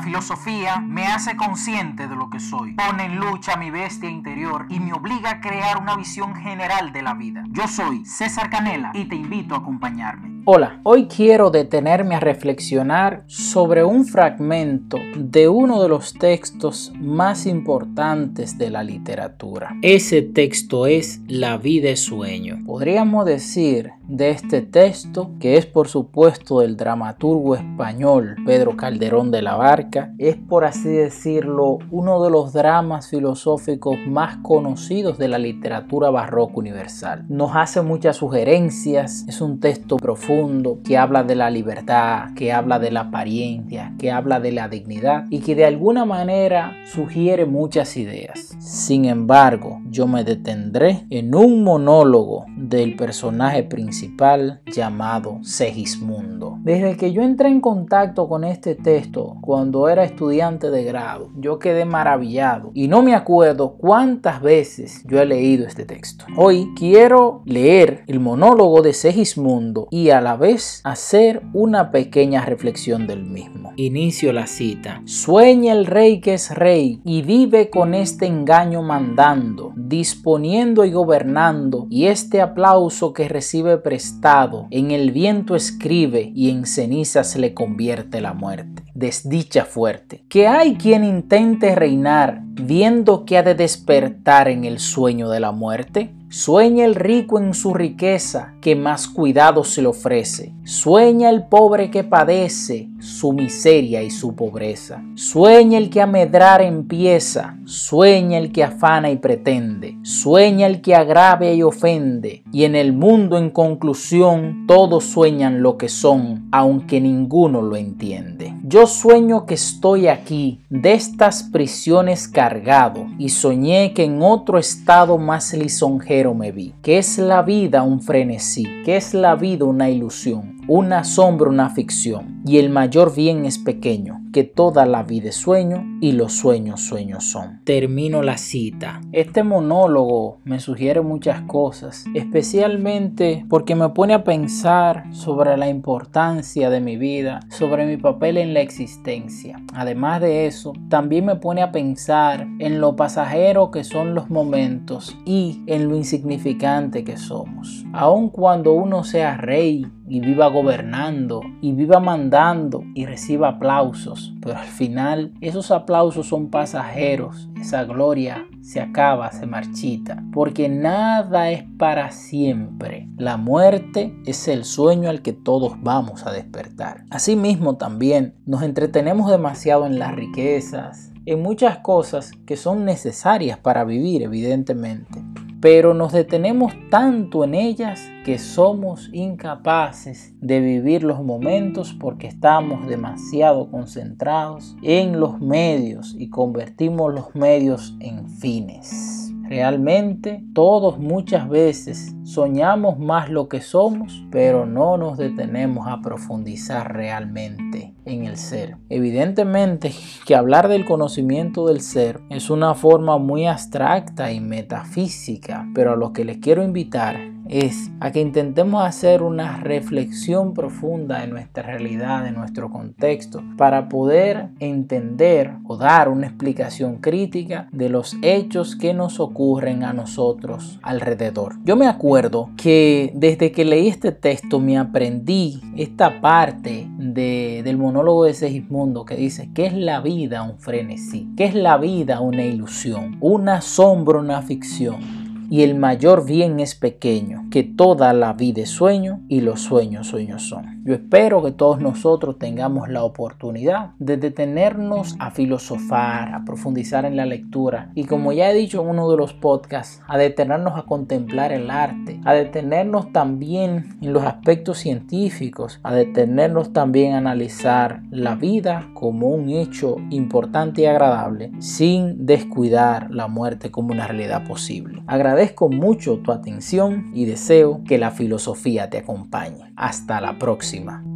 La filosofía me hace consciente de lo que soy, pone en lucha mi bestia interior y me obliga a crear una visión general de la vida. Yo soy César Canela y te invito a acompañarme. Hola, hoy quiero detenerme a reflexionar sobre un fragmento de uno de los textos más importantes de la literatura. Ese texto es La vida es sueño. Podríamos decir de este texto, que es por supuesto del dramaturgo español Pedro Calderón de la Barca, es por así decirlo uno de los dramas filosóficos más conocidos de la literatura barroca universal. Nos hace muchas sugerencias, es un texto profundo que habla de la libertad, que habla de la apariencia, que habla de la dignidad y que de alguna manera sugiere muchas ideas. Sin embargo, yo me detendré en un monólogo del personaje principal llamado Segismundo. Desde que yo entré en contacto con este texto cuando era estudiante de grado, yo quedé maravillado y no me acuerdo cuántas veces yo he leído este texto. Hoy quiero leer el monólogo de Segismundo y a la vez hacer una pequeña reflexión del mismo. Inicio la cita. Sueña el rey que es rey y vive con este engaño mandando, disponiendo y gobernando y este aplauso que recibe prestado, en el viento escribe y en cenizas le convierte la muerte. Desdicha fuerte. Que hay quien intente reinar viendo que ha de despertar en el sueño de la muerte. Sueña el rico en su riqueza, que más cuidado se le ofrece. Sueña el pobre que padece su miseria y su pobreza. Sueña el que a medrar empieza. Sueña el que afana y pretende. Sueña el que agravia y ofende. Y en el mundo en conclusión todos sueñan lo que son, aunque ninguno lo entiende. Yo sueño que estoy aquí, de estas prisiones cargado, y soñé que en otro estado más lisonjero me vi, que es la vida un frenesí, que es la vida una ilusión, una sombra, una ficción, y el mayor bien es pequeño, que toda la vida es sueño y los sueños sueños son. Termino la cita. Este monólogo me sugiere muchas cosas, especialmente porque me pone a pensar sobre la importancia de mi vida, sobre mi papel en la existencia. Además de eso, también me pone a pensar en lo pasajero que son los momentos y en lo insignificante que somos. Aun cuando uno sea rey, y viva gobernando y viva mandando y reciba aplausos. Pero al final esos aplausos son pasajeros. Esa gloria se acaba, se marchita. Porque nada es para siempre. La muerte es el sueño al que todos vamos a despertar. Asimismo también nos entretenemos demasiado en las riquezas, en muchas cosas que son necesarias para vivir evidentemente pero nos detenemos tanto en ellas que somos incapaces de vivir los momentos porque estamos demasiado concentrados en los medios y convertimos los medios en fines. Realmente todos muchas veces soñamos más lo que somos, pero no nos detenemos a profundizar realmente en el ser. Evidentemente que hablar del conocimiento del ser es una forma muy abstracta y metafísica, pero a lo que les quiero invitar es a que intentemos hacer una reflexión profunda de nuestra realidad, de nuestro contexto, para poder entender o dar una explicación crítica de los hechos que nos ocurren a nosotros alrededor. Yo me acuerdo que desde que leí este texto me aprendí esta parte del monólogo de Segismundo que dice que es la vida un frenesí, que es la vida una ilusión, una sombra, una ficción y el mayor bien es pequeño, que toda la vida es sueño y los sueños sueños son. Yo espero que todos nosotros tengamos la oportunidad de detenernos a filosofar, a profundizar en la lectura y como ya he dicho en uno de los podcasts, a detenernos a contemplar el arte, a detenernos también en los aspectos científicos, a detenernos también a analizar la vida como un hecho importante y agradable sin descuidar la muerte como una realidad posible. Agradezco mucho tu atención y deseo que la filosofía te acompañe. Hasta la próxima.